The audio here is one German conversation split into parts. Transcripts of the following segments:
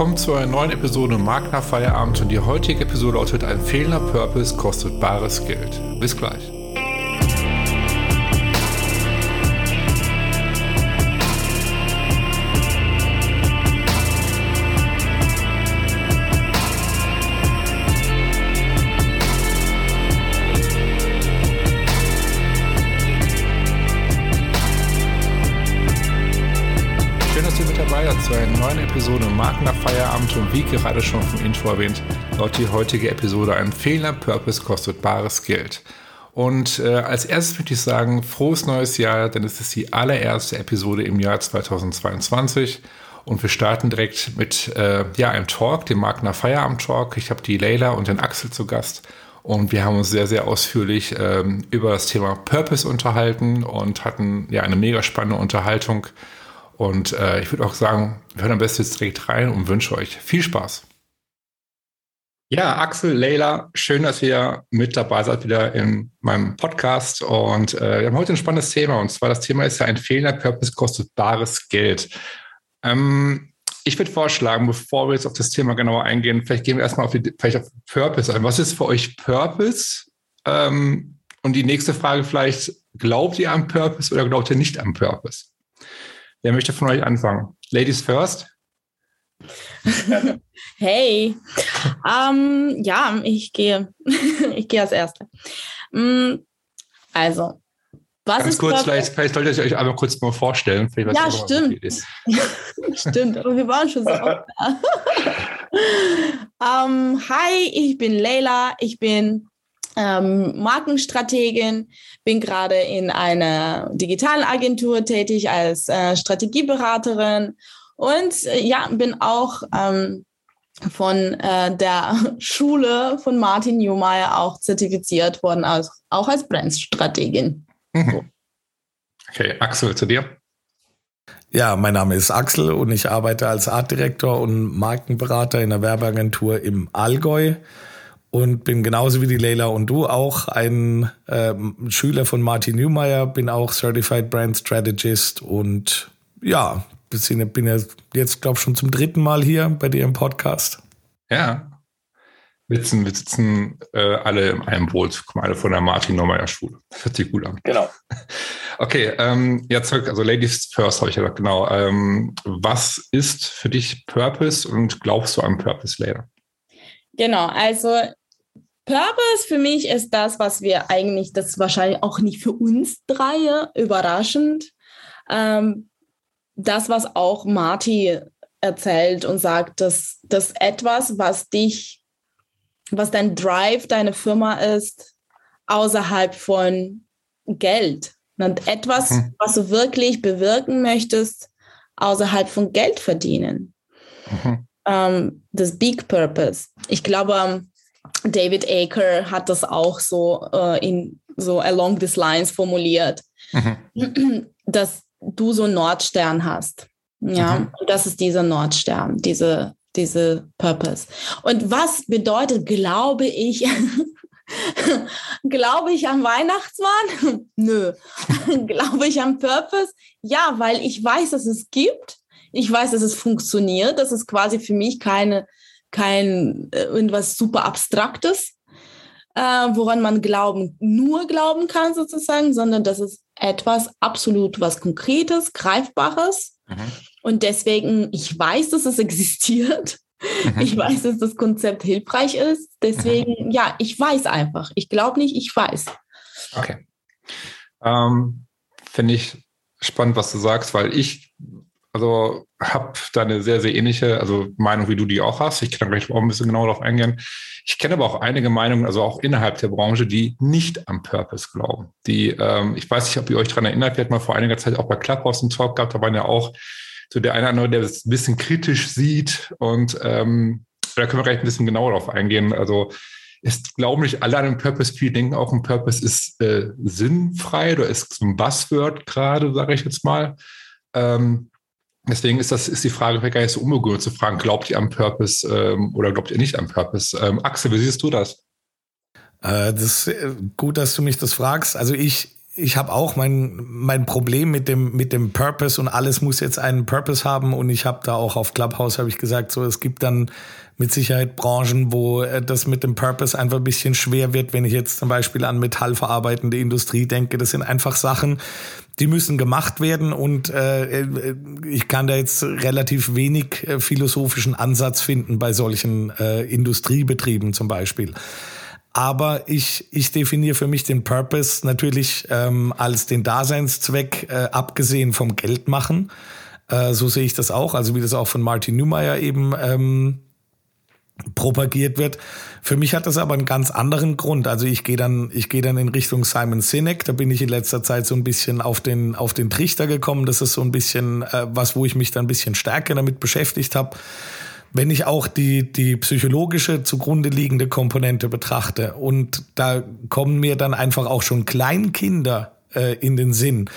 willkommen zu einer neuen Episode Mark nach Feierabend und die heutige Episode lautet Ein fehlender Purpose kostet bares Geld. Bis gleich. Zu einer neuen Episode Marken Feierabend und wie gerade schon vom Intro erwähnt, lautet die heutige Episode ein fehlender Purpose kostet bares Geld. Und äh, als erstes möchte ich sagen, frohes neues Jahr, denn es ist die allererste Episode im Jahr 2022 und wir starten direkt mit äh, ja, einem Talk, dem Marken nach Feierabend Talk. Ich habe die Leila und den Axel zu Gast und wir haben uns sehr, sehr ausführlich ähm, über das Thema Purpose unterhalten und hatten ja eine mega spannende Unterhaltung und äh, ich würde auch sagen, wir hören am besten jetzt direkt rein und wünsche euch viel Spaß. Ja, Axel, Leila, schön, dass ihr mit dabei seid wieder in meinem Podcast. Und äh, wir haben heute ein spannendes Thema. Und zwar das Thema ist ja ein fehlender Purpose kostet bares Geld. Ähm, ich würde vorschlagen, bevor wir jetzt auf das Thema genauer eingehen, vielleicht gehen wir erstmal auf, die, vielleicht auf Purpose ein. Was ist für euch Purpose? Ähm, und die nächste Frage vielleicht, glaubt ihr am Purpose oder glaubt ihr nicht am Purpose? Wer möchte von euch anfangen? Ladies first. hey, ähm, ja, ich gehe, ich gehe als Erste. Mm, also, was Ganz ist kurz, vielleicht, vielleicht solltet ihr euch einmal kurz mal vorstellen. ja, stimmt. stimmt, aber wir waren schon so oft da. um, hi, ich bin Leila, ich bin ähm, Markenstrategin, bin gerade in einer digitalen Agentur tätig als äh, Strategieberaterin und äh, ja, bin auch ähm, von äh, der Schule von Martin Newmeyer auch zertifiziert worden, als, auch als Brandstrategin. Mhm. Okay, Axel, zu dir. Ja, mein Name ist Axel und ich arbeite als Artdirektor und Markenberater in der Werbeagentur im Allgäu und bin genauso wie die Leila und du auch ein äh, Schüler von Martin Newmeyer, bin auch Certified Brand Strategist und ja, bin ja jetzt, glaube ich, schon zum dritten Mal hier bei dir im Podcast. Ja. Wir sitzen, wir sitzen äh, alle in einem Boot, kommen alle von der Martin Newmeyer Schule. Das hört sich gut an. Genau. Okay, ähm, ja, zurück, also Ladies First habe ich gesagt, genau. Ähm, was ist für dich Purpose und glaubst du an Purpose, Leila? Genau, also Purpose für mich ist das, was wir eigentlich, das ist wahrscheinlich auch nicht für uns drei überraschend, ähm, das, was auch Marty erzählt und sagt, dass das etwas, was dich, was dein Drive, deine Firma ist, außerhalb von Geld. Und etwas, mhm. was du wirklich bewirken möchtest, außerhalb von Geld verdienen. Mhm. Ähm, das Big Purpose. Ich glaube, David Aker hat das auch so äh, in so along these lines formuliert, mhm. dass du so einen Nordstern hast. Ja, mhm. und das ist dieser Nordstern, diese, diese Purpose. Und was bedeutet, glaube ich, glaube ich am Weihnachtsmann? Nö. glaube ich am Purpose? Ja, weil ich weiß, dass es gibt. Ich weiß, dass es funktioniert. Das ist quasi für mich keine kein äh, irgendwas super Abstraktes, äh, woran man glauben, nur glauben kann sozusagen, sondern das ist etwas absolut was Konkretes, Greifbares. Mhm. Und deswegen, ich weiß, dass es existiert. Mhm. Ich weiß, dass das Konzept hilfreich ist. Deswegen, mhm. ja, ich weiß einfach. Ich glaube nicht, ich weiß. Okay. Ähm, Finde ich spannend, was du sagst, weil ich also habe da eine sehr, sehr ähnliche also Meinung, wie du die auch hast. Ich kann gleich auch ein bisschen genauer darauf eingehen. Ich kenne aber auch einige Meinungen, also auch innerhalb der Branche, die nicht am Purpose glauben. Die, ähm, ich weiß nicht, ob ihr euch daran erinnert, wir hatten mal vor einiger Zeit auch bei Clubhouse einen Talk gehabt, da waren ja auch so der eine oder andere, der das ein bisschen kritisch sieht und ähm, da können wir gleich ein bisschen genauer darauf eingehen. Also es glauben nicht alle an den Purpose, viele denken auch, ein Purpose ist äh, sinnfrei oder ist so ein Buzzword gerade, sage ich jetzt mal. Ähm, Deswegen ist das ist die Frage vielleicht gar nicht so unbegürt zu fragen, glaubt ihr am Purpose ähm, oder glaubt ihr nicht am Purpose? Ähm, Axel, wie siehst du das? Äh, das ist äh, gut, dass du mich das fragst. Also ich ich habe auch mein, mein Problem mit dem, mit dem Purpose und alles muss jetzt einen Purpose haben. Und ich habe da auch auf Clubhouse habe ich gesagt, so es gibt dann mit Sicherheit Branchen, wo äh, das mit dem Purpose einfach ein bisschen schwer wird. Wenn ich jetzt zum Beispiel an metallverarbeitende Industrie denke, das sind einfach Sachen, die müssen gemacht werden und äh, äh ich kann da jetzt relativ wenig äh, philosophischen Ansatz finden bei solchen äh, Industriebetrieben zum Beispiel. Aber ich, ich definiere für mich den Purpose natürlich ähm, als den Daseinszweck, äh, abgesehen vom Geldmachen. Äh, so sehe ich das auch, also wie das auch von Martin Neumeyer eben ähm, propagiert wird. Für mich hat das aber einen ganz anderen Grund. Also ich gehe dann, ich gehe dann in Richtung Simon Sinek. Da bin ich in letzter Zeit so ein bisschen auf den, auf den Trichter gekommen. Das ist so ein bisschen äh, was, wo ich mich dann ein bisschen stärker damit beschäftigt habe. Wenn ich auch die, die psychologische zugrunde liegende Komponente betrachte und da kommen mir dann einfach auch schon Kleinkinder äh, in den Sinn,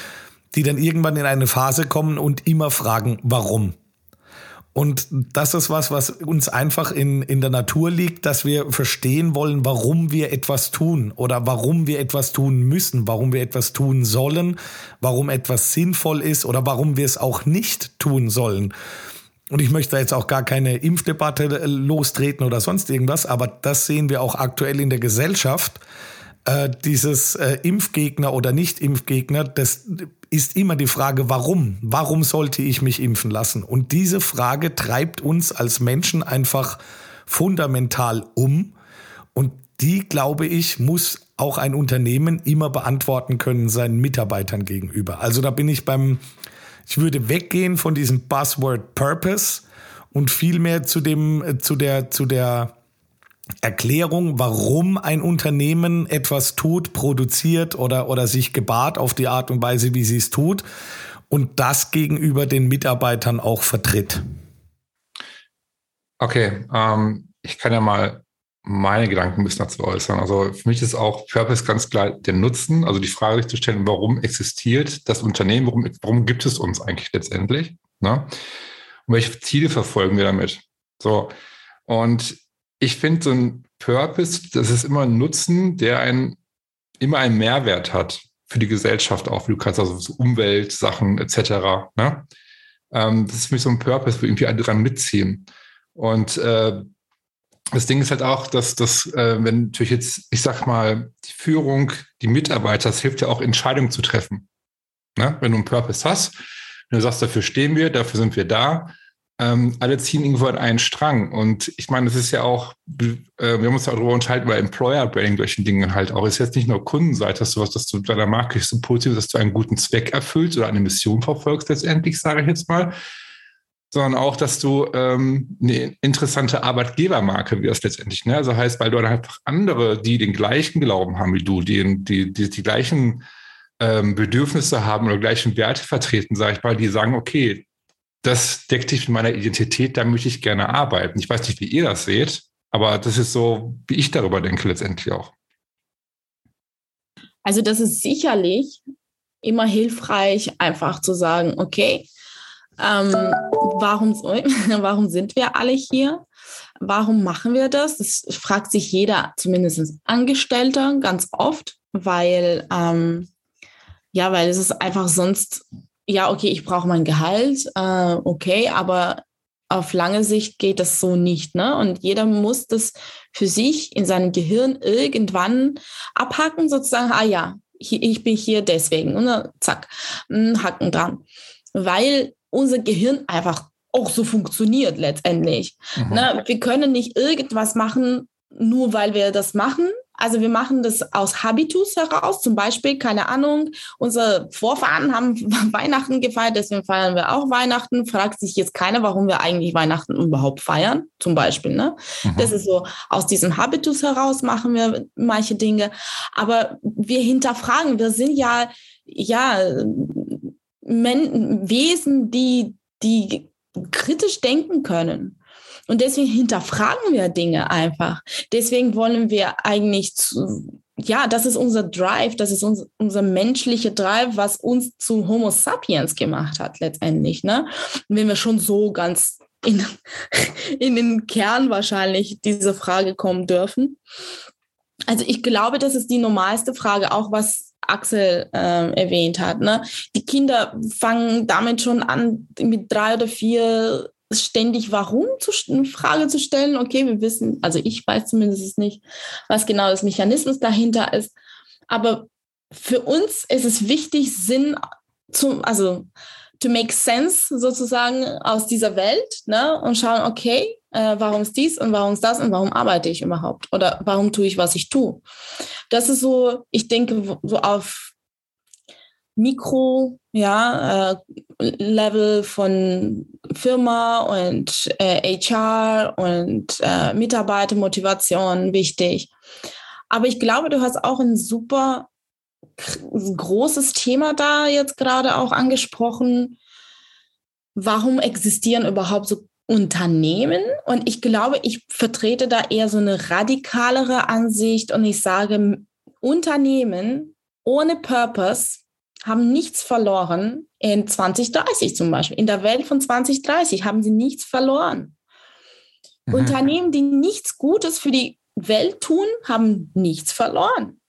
die dann irgendwann in eine Phase kommen und immer fragen, warum? Und das ist was, was uns einfach in, in der Natur liegt, dass wir verstehen wollen, warum wir etwas tun oder warum wir etwas tun müssen, warum wir etwas tun sollen, warum etwas sinnvoll ist oder warum wir es auch nicht tun sollen. Und ich möchte da jetzt auch gar keine Impfdebatte äh, lostreten oder sonst irgendwas, aber das sehen wir auch aktuell in der Gesellschaft. Äh, dieses äh, Impfgegner oder Nicht-Impfgegner, das ist immer die Frage, warum? Warum sollte ich mich impfen lassen? Und diese Frage treibt uns als Menschen einfach fundamental um. Und die, glaube ich, muss auch ein Unternehmen immer beantworten können seinen Mitarbeitern gegenüber. Also da bin ich beim ich würde weggehen von diesem Buzzword Purpose und vielmehr zu dem, äh, zu der, zu der Erklärung, warum ein Unternehmen etwas tut, produziert oder, oder sich gebahrt auf die Art und Weise, wie sie es tut und das gegenüber den Mitarbeitern auch vertritt. Okay, ähm, ich kann ja mal meine Gedanken ein bisschen dazu äußern. Also für mich ist auch Purpose ganz klar der Nutzen, also die Frage sich zu stellen, warum existiert das Unternehmen, warum, warum gibt es uns eigentlich letztendlich? Ne? Und welche Ziele verfolgen wir damit? So, und ich finde so ein Purpose, das ist immer ein Nutzen, der ein, immer einen Mehrwert hat für die Gesellschaft auch, wie du kannst, also so Umweltsachen etc. Ne? Ähm, das ist für mich so ein Purpose, wo irgendwie alle dran mitziehen. Und äh, das Ding ist halt auch, dass das, äh, wenn natürlich jetzt, ich sag mal, die Führung, die Mitarbeiter, das hilft ja auch, Entscheidungen zu treffen. Ne? Wenn du einen Purpose hast, wenn du sagst, dafür stehen wir, dafür sind wir da, ähm, alle ziehen irgendwo an einen Strang. Und ich meine, das ist ja auch, äh, wir haben uns ja darüber unterhalten, bei Employer Branding solchen Dingen halt auch. Es ist jetzt nicht nur Kundenseite, dass du was, dass du deiner Marke so positiv, dass du einen guten Zweck erfüllst oder eine Mission verfolgst letztendlich, sage ich jetzt mal, sondern auch, dass du ähm, eine interessante Arbeitgebermarke wirst letztendlich. Ne? Also heißt, weil du dann einfach andere, die den gleichen Glauben haben wie du, die die, die, die gleichen ähm, Bedürfnisse haben oder gleichen Werte vertreten, sage ich mal, die sagen, okay, das deckt sich mit meiner Identität, da möchte ich gerne arbeiten. Ich weiß nicht, wie ihr das seht, aber das ist so, wie ich darüber denke letztendlich auch. Also das ist sicherlich immer hilfreich, einfach zu sagen, okay, ähm, warum, warum sind wir alle hier? Warum machen wir das? Das fragt sich jeder, zumindest Angestellter, ganz oft, weil, ähm, ja, weil es ist einfach sonst, ja, okay, ich brauche mein Gehalt, äh, okay, aber auf lange Sicht geht das so nicht. Ne? Und jeder muss das für sich in seinem Gehirn irgendwann abhacken, sozusagen, ah ja, ich bin hier deswegen. Und dann, zack, Hacken dran. Weil unser Gehirn einfach auch so funktioniert letztendlich. Mhm. Ne? Wir können nicht irgendwas machen, nur weil wir das machen. Also wir machen das aus Habitus heraus. Zum Beispiel, keine Ahnung, unsere Vorfahren haben Weihnachten gefeiert, deswegen feiern wir auch Weihnachten. Fragt sich jetzt keiner, warum wir eigentlich Weihnachten überhaupt feiern, zum Beispiel. Ne? Mhm. Das ist so, aus diesem Habitus heraus machen wir manche Dinge. Aber wir hinterfragen, wir sind ja, ja, Men Wesen, die, die kritisch denken können. Und deswegen hinterfragen wir Dinge einfach. Deswegen wollen wir eigentlich zu, ja, das ist unser Drive, das ist uns, unser menschlicher Drive, was uns zu Homo sapiens gemacht hat letztendlich. Ne? Wenn wir schon so ganz in, in den Kern wahrscheinlich diese Frage kommen dürfen. Also ich glaube, das ist die normalste Frage, auch was Axel äh, erwähnt hat. Ne? Die Kinder fangen damit schon an, mit drei oder vier ständig warum zu Frage zu stellen. Okay, wir wissen, also ich weiß zumindest nicht, was genau das Mechanismus dahinter ist. Aber für uns ist es wichtig, Sinn zu, also to make sense sozusagen aus dieser Welt ne? und schauen, okay, äh, warum ist dies und warum ist das und warum arbeite ich überhaupt oder warum tue ich, was ich tue. Das ist so, ich denke, so auf Mikro, ja, äh, Level von Firma und äh, HR und äh, Mitarbeitermotivation wichtig. Aber ich glaube, du hast auch ein super großes Thema da jetzt gerade auch angesprochen. Warum existieren überhaupt so Unternehmen? Und ich glaube, ich vertrete da eher so eine radikalere Ansicht und ich sage, Unternehmen ohne Purpose haben nichts verloren in 2030 zum Beispiel. In der Welt von 2030 haben sie nichts verloren. Mhm. Unternehmen, die nichts Gutes für die Welt tun, haben nichts verloren.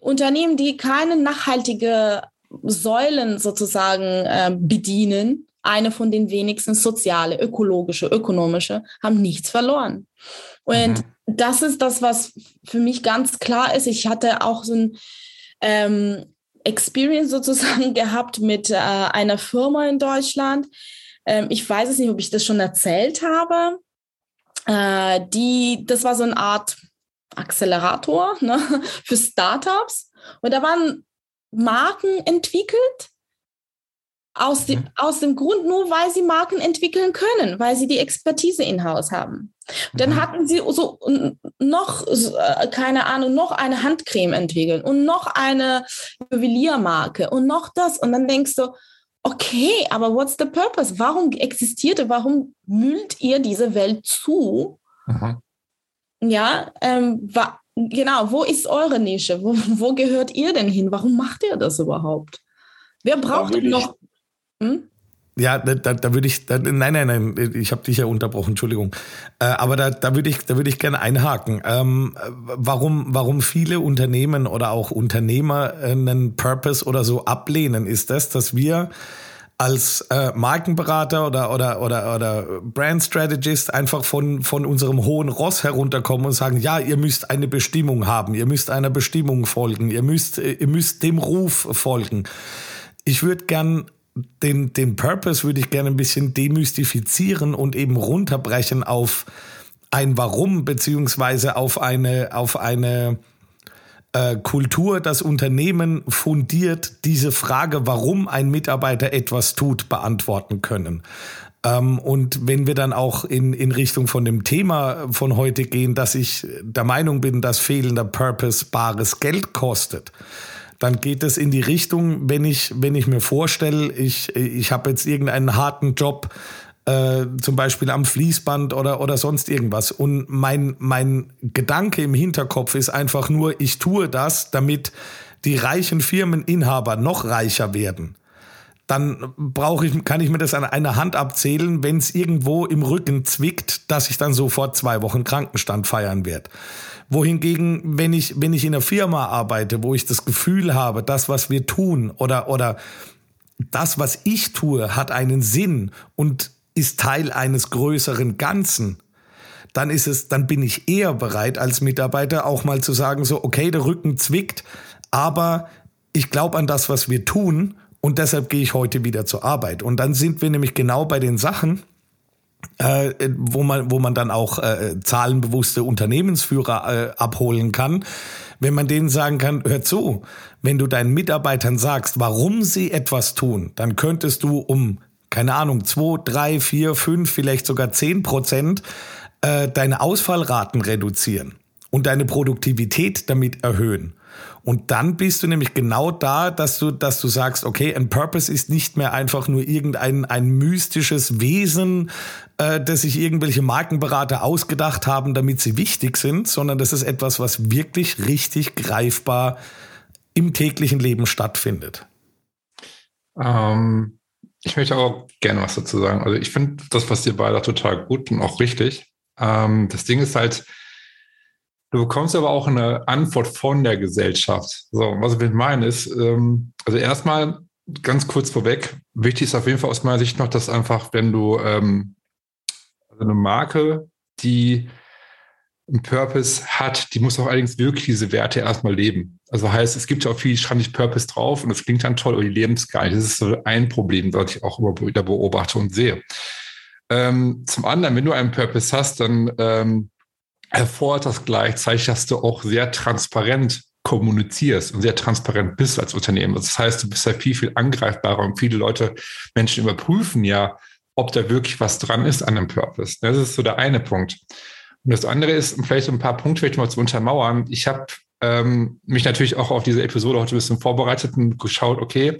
Unternehmen, die keine nachhaltige Säulen sozusagen äh, bedienen, eine von den wenigsten soziale, ökologische, ökonomische, haben nichts verloren. Und mhm. das ist das, was für mich ganz klar ist. Ich hatte auch so ein ähm, Experience sozusagen gehabt mit äh, einer Firma in Deutschland. Ähm, ich weiß es nicht, ob ich das schon erzählt habe. Äh, die, das war so eine Art Accelerator ne, für Startups. Und da waren Marken entwickelt, aus dem, mhm. aus dem Grund nur, weil sie Marken entwickeln können, weil sie die Expertise in-house haben. Dann mhm. hatten sie so noch, äh, keine Ahnung, noch eine Handcreme entwickeln und noch eine Juweliermarke und noch das. Und dann denkst du, okay, aber what's the purpose? Warum existiert, warum müllt ihr diese Welt zu? Mhm. Ja, ähm, wa genau, wo ist eure Nische? Wo, wo gehört ihr denn hin? Warum macht ihr das überhaupt? Wer braucht noch hm? Ja, da, da würde ich, da, nein, nein, nein, ich habe dich ja unterbrochen, Entschuldigung. Äh, aber da, da würde ich, da ich gerne einhaken. Ähm, warum, warum viele Unternehmen oder auch Unternehmer einen Purpose oder so ablehnen, ist das, dass wir als äh, Markenberater oder, oder, oder, oder Brand Strategist einfach von, von unserem hohen Ross herunterkommen und sagen, ja, ihr müsst eine Bestimmung haben, ihr müsst einer Bestimmung folgen, ihr müsst, ihr müsst dem Ruf folgen. Ich würde gern den, den Purpose würde ich gerne ein bisschen demystifizieren und eben runterbrechen auf ein Warum, beziehungsweise auf eine, auf eine äh, Kultur, das Unternehmen fundiert diese Frage, warum ein Mitarbeiter etwas tut, beantworten können. Ähm, und wenn wir dann auch in, in Richtung von dem Thema von heute gehen, dass ich der Meinung bin, dass fehlender Purpose bares Geld kostet, dann geht es in die Richtung, wenn ich, wenn ich mir vorstelle, ich, ich habe jetzt irgendeinen harten Job, äh, zum Beispiel am Fließband oder, oder sonst irgendwas. Und mein, mein Gedanke im Hinterkopf ist einfach nur, ich tue das, damit die reichen Firmeninhaber noch reicher werden. Dann brauche ich, kann ich mir das an einer Hand abzählen, wenn es irgendwo im Rücken zwickt, dass ich dann sofort zwei Wochen Krankenstand feiern werde wohingegen, wenn ich, wenn ich in einer Firma arbeite, wo ich das Gefühl habe, das, was wir tun oder, oder das, was ich tue, hat einen Sinn und ist Teil eines größeren Ganzen, dann ist es, dann bin ich eher bereit als Mitarbeiter auch mal zu sagen, so, okay, der Rücken zwickt, aber ich glaube an das, was wir tun und deshalb gehe ich heute wieder zur Arbeit. Und dann sind wir nämlich genau bei den Sachen, äh, wo man wo man dann auch äh, zahlenbewusste Unternehmensführer äh, abholen kann, wenn man denen sagen kann, hör zu, wenn du deinen Mitarbeitern sagst, warum sie etwas tun, dann könntest du um keine Ahnung zwei, drei, vier, fünf, vielleicht sogar zehn Prozent äh, deine Ausfallraten reduzieren und deine Produktivität damit erhöhen. Und dann bist du nämlich genau da, dass du, dass du sagst, okay, ein Purpose ist nicht mehr einfach nur irgendein ein mystisches Wesen, äh, das sich irgendwelche Markenberater ausgedacht haben, damit sie wichtig sind, sondern das ist etwas, was wirklich richtig greifbar im täglichen Leben stattfindet. Ähm, ich möchte auch gerne was dazu sagen. Also ich finde das, was ihr beide total gut und auch richtig. Ähm, das Ding ist halt, Du bekommst aber auch eine Antwort von der Gesellschaft. So, was ich meine ist, ähm, also erstmal ganz kurz vorweg, wichtig ist auf jeden Fall aus meiner Sicht noch, dass einfach, wenn du ähm, also eine Marke, die einen Purpose hat, die muss auch allerdings wirklich diese Werte erstmal leben. Also heißt, es gibt ja auch viel, ich schreibe nicht Purpose drauf und das klingt dann toll, aber die leben es gar nicht. Das ist so ein Problem, was ich auch immer wieder beobachte und sehe. Ähm, zum anderen, wenn du einen Purpose hast, dann ähm, erfordert das gleichzeitig, dass du auch sehr transparent kommunizierst und sehr transparent bist als Unternehmen. Das heißt, du bist ja viel, viel angreifbarer und viele Leute, Menschen überprüfen ja, ob da wirklich was dran ist an dem Purpose. Das ist so der eine Punkt. Und das andere ist, um vielleicht so ein paar Punkte vielleicht mal zu untermauern. Ich habe ähm, mich natürlich auch auf diese Episode heute ein bisschen vorbereitet und geschaut, okay,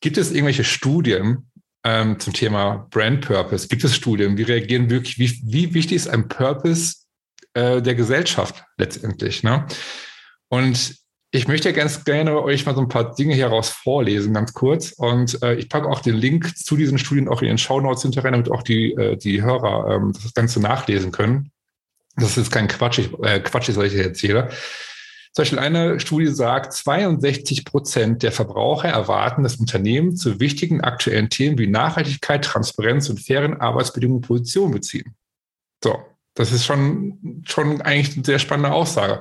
gibt es irgendwelche Studien ähm, zum Thema Brand Purpose? Gibt es Studien? Wie reagieren wirklich, wie, wie wichtig ist ein Purpose äh, der Gesellschaft letztendlich? Ne? Und ich möchte ganz gerne euch mal so ein paar Dinge hieraus vorlesen, ganz kurz. Und äh, ich packe auch den Link zu diesen Studien auch in den Show Notes hinterher, damit auch die, äh, die Hörer ähm, das Ganze nachlesen können. Das ist kein Quatsch, ich, äh, Quatsch, was ich erzähle. Zum Beispiel eine Studie sagt, 62 Prozent der Verbraucher erwarten, dass Unternehmen zu wichtigen aktuellen Themen wie Nachhaltigkeit, Transparenz und fairen Arbeitsbedingungen Position beziehen. So, das ist schon, schon eigentlich eine sehr spannende Aussage.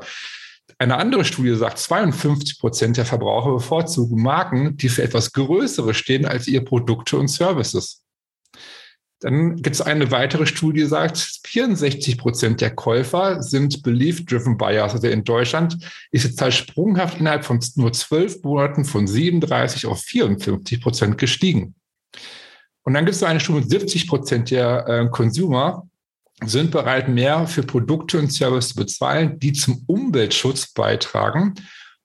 Eine andere Studie sagt, 52 Prozent der Verbraucher bevorzugen Marken, die für etwas Größeres stehen als ihre Produkte und Services. Dann gibt es eine weitere Studie, die sagt, 64 Prozent der Käufer sind Belief-Driven Buyers. Also in Deutschland ist die Zahl sprunghaft innerhalb von nur zwölf Monaten von 37 auf 54 Prozent gestiegen. Und dann gibt es eine Studie, 70 Prozent der äh, Consumer sind bereit, mehr für Produkte und Services zu bezahlen, die zum Umweltschutz beitragen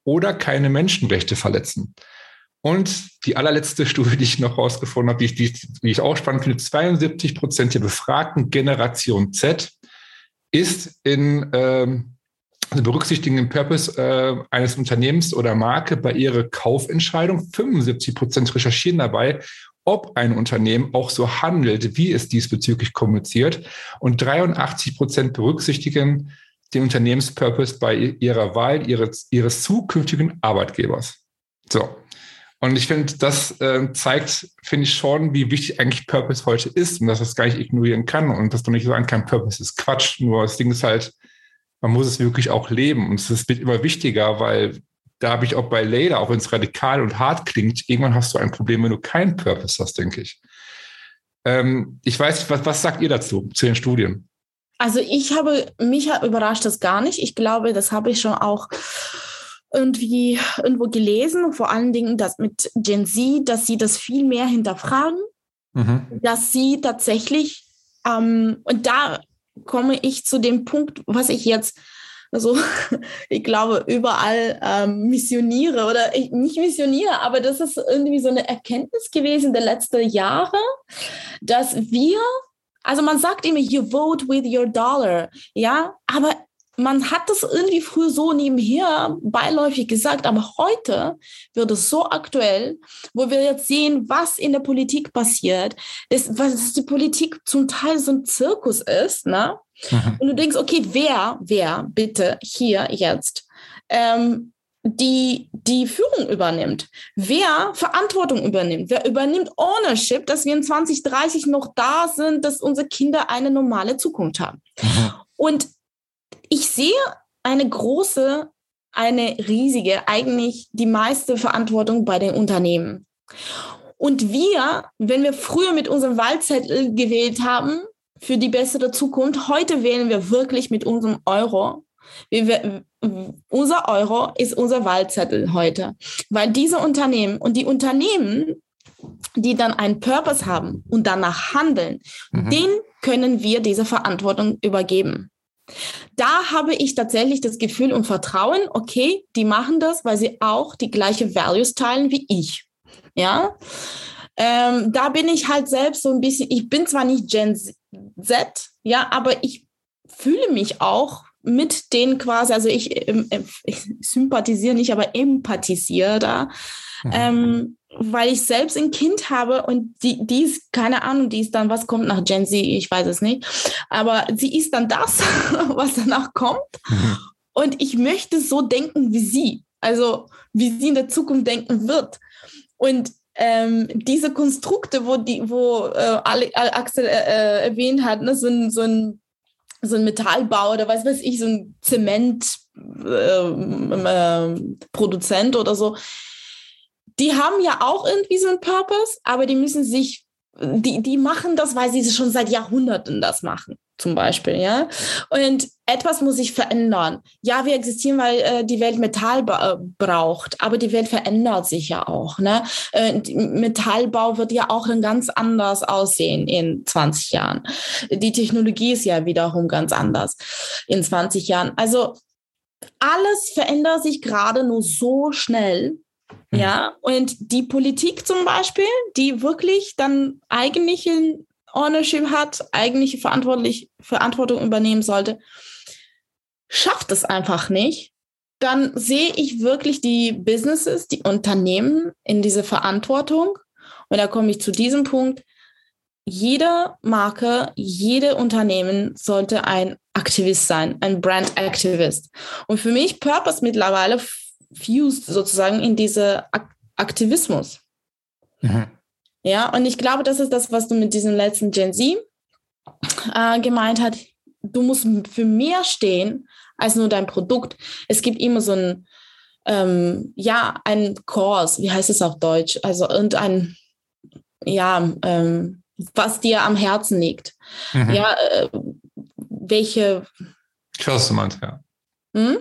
oder keine Menschenrechte verletzen. Und die allerletzte Studie, die ich noch rausgefunden habe, die ich, die, die ich auch spannend finde, 72 Prozent der befragten Generation Z ist in ähm, berücksichtigen den Purpose äh, eines Unternehmens oder Marke bei ihrer Kaufentscheidung. 75 Prozent recherchieren dabei, ob ein Unternehmen auch so handelt, wie es diesbezüglich kommuniziert. Und 83 Prozent berücksichtigen den Unternehmenspurpose bei ihrer Wahl ihres, ihres zukünftigen Arbeitgebers. So, und ich finde, das äh, zeigt, finde ich schon, wie wichtig eigentlich Purpose heute ist und dass das gar nicht ignorieren kann und dass du nicht sagen kann, Purpose ist Quatsch. Nur das Ding ist halt, man muss es wirklich auch leben und es wird immer wichtiger, weil da habe ich auch bei Leila, auch wenn es radikal und hart klingt, irgendwann hast du ein Problem, wenn du keinen Purpose hast, denke ich. Ähm, ich weiß was, was sagt ihr dazu, zu den Studien? Also ich habe, mich überrascht das gar nicht. Ich glaube, das habe ich schon auch irgendwie irgendwo gelesen, vor allen Dingen das mit Gen Z, dass sie das viel mehr hinterfragen, mhm. dass sie tatsächlich, ähm, und da komme ich zu dem Punkt, was ich jetzt, also ich glaube, überall ähm, missioniere oder ich, nicht missioniere, aber das ist irgendwie so eine Erkenntnis gewesen der letzten Jahre, dass wir also man sagt immer, you vote with your dollar, ja, aber man hat das irgendwie früher so nebenher beiläufig gesagt, aber heute wird es so aktuell, wo wir jetzt sehen, was in der Politik passiert, das, was die Politik zum Teil so ein Zirkus ist, ne? Mhm. Und du denkst, okay, wer, wer bitte hier jetzt ähm, die, die Führung übernimmt, wer Verantwortung übernimmt, wer übernimmt Ownership, dass wir in 2030 noch da sind, dass unsere Kinder eine normale Zukunft haben. Mhm. Und ich sehe eine große, eine riesige, eigentlich die meiste Verantwortung bei den Unternehmen. Und wir, wenn wir früher mit unserem Wahlzettel gewählt haben für die bessere Zukunft, heute wählen wir wirklich mit unserem Euro. Wir, unser Euro ist unser Wahlzettel heute, weil diese Unternehmen und die Unternehmen, die dann einen Purpose haben und danach handeln, mhm. denen können wir diese Verantwortung übergeben. Da habe ich tatsächlich das Gefühl und Vertrauen, okay, die machen das, weil sie auch die gleiche Values teilen wie ich. Ja, ähm, da bin ich halt selbst so ein bisschen, ich bin zwar nicht Gen Z, ja, aber ich fühle mich auch mit denen quasi, also ich, ähm, äh, ich sympathisiere nicht, aber empathisiere da. Mhm. Ähm, weil ich selbst ein Kind habe und die, die ist, keine Ahnung, die ist dann, was kommt nach Gen Z, ich weiß es nicht, aber sie ist dann das, was danach kommt. Mhm. Und ich möchte so denken wie sie. Also wie sie in der Zukunft denken wird. Und ähm, diese Konstrukte, wo die, wo äh, Axel äh, äh, erwähnt hat, ne, so ein, so ein so ein Metallbau oder was weiß ich, so ein Zementproduzent äh, äh, oder so, die haben ja auch irgendwie so einen Purpose, aber die müssen sich, die, die machen das, weil sie schon seit Jahrhunderten das machen zum Beispiel, ja. Und etwas muss sich verändern. Ja, wir existieren, weil äh, die Welt Metall äh, braucht, aber die Welt verändert sich ja auch. Ne? Äh, Metallbau wird ja auch dann ganz anders aussehen in 20 Jahren. Die Technologie ist ja wiederum ganz anders in 20 Jahren. Also alles verändert sich gerade nur so schnell. Mhm. Ja, und die Politik zum Beispiel, die wirklich dann eigentlich in Ownership hat, eigentliche Verantwortlich Verantwortung übernehmen sollte, schafft es einfach nicht, dann sehe ich wirklich die Businesses, die Unternehmen in diese Verantwortung. Und da komme ich zu diesem Punkt. Jede Marke, jede Unternehmen sollte ein Aktivist sein, ein Brand Activist. Und für mich Purpose mittlerweile fused sozusagen in diese Ak Aktivismus. Mhm. Ja, und ich glaube, das ist das, was du mit diesem letzten Gen Z äh, gemeint hast. Du musst für mehr stehen als nur dein Produkt. Es gibt immer so ein, ähm, ja, ein Kurs, wie heißt es auf Deutsch? Also irgendein, ja, ähm, was dir am Herzen liegt. Mhm. Ja, äh, welche. Ich weiß, was du meinst, ja. Hm?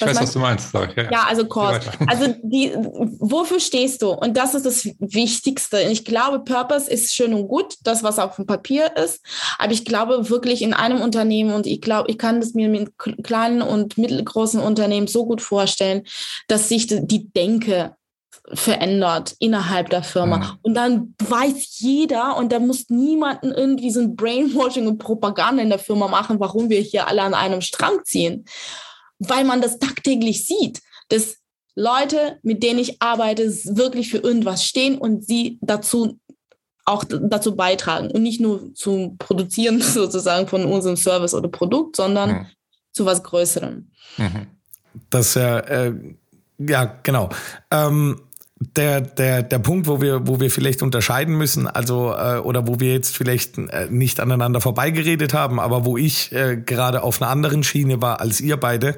Ich weiß, was du meinst, ich. Ja, ja also Kurs. Also die, wofür stehst du? Und das ist das Wichtigste. Ich glaube, Purpose ist schön und gut, das, was auf dem Papier ist. Aber ich glaube wirklich in einem Unternehmen und ich glaube, ich kann das mir mit kleinen und mittelgroßen Unternehmen so gut vorstellen, dass sich die Denke verändert innerhalb der Firma. Mhm. Und dann weiß jeder und da muss niemanden irgendwie so ein Brainwashing und Propaganda in der Firma machen, warum wir hier alle an einem Strang ziehen weil man das tagtäglich sieht, dass Leute, mit denen ich arbeite, wirklich für irgendwas stehen und sie dazu auch dazu beitragen und nicht nur zum Produzieren sozusagen von unserem Service oder Produkt, sondern mhm. zu was Größerem. Mhm. Das ist ja, äh, ja, genau. Ähm, der, der, der Punkt, wo wir, wo wir vielleicht unterscheiden müssen, also äh, oder wo wir jetzt vielleicht äh, nicht aneinander vorbeigeredet haben, aber wo ich äh, gerade auf einer anderen Schiene war als ihr beide,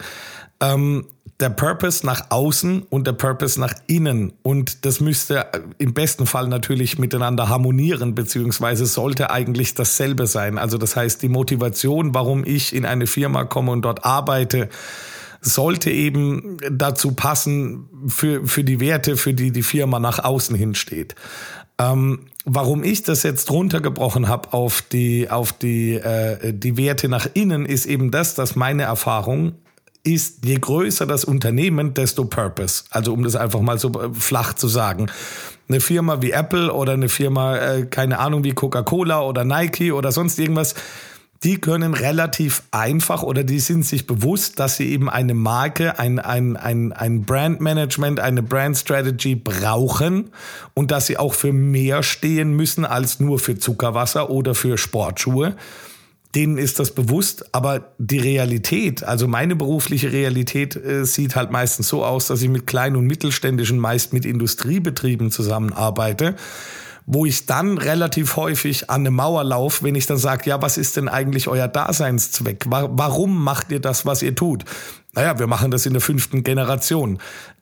ähm, der Purpose nach außen und der Purpose nach innen. Und das müsste äh, im besten Fall natürlich miteinander harmonieren, beziehungsweise sollte eigentlich dasselbe sein. Also das heißt, die Motivation, warum ich in eine Firma komme und dort arbeite, sollte eben dazu passen für, für die Werte, für die die Firma nach außen hin steht. Ähm, warum ich das jetzt runtergebrochen habe auf die, auf die, äh, die Werte nach innen, ist eben das, dass meine Erfahrung ist, je größer das Unternehmen, desto Purpose. Also um das einfach mal so äh, flach zu sagen. Eine Firma wie Apple oder eine Firma, äh, keine Ahnung, wie Coca-Cola oder Nike oder sonst irgendwas, die können relativ einfach oder die sind sich bewusst, dass sie eben eine Marke, ein, ein, ein, ein Brandmanagement, eine Brand Strategy brauchen und dass sie auch für mehr stehen müssen als nur für Zuckerwasser oder für Sportschuhe. Denen ist das bewusst, aber die Realität, also meine berufliche Realität, äh, sieht halt meistens so aus, dass ich mit kleinen und mittelständischen, meist mit Industriebetrieben zusammenarbeite wo ich dann relativ häufig an eine Mauer laufe, wenn ich dann sage, ja, was ist denn eigentlich euer Daseinszweck? Warum macht ihr das, was ihr tut? Naja, wir machen das in der fünften Generation.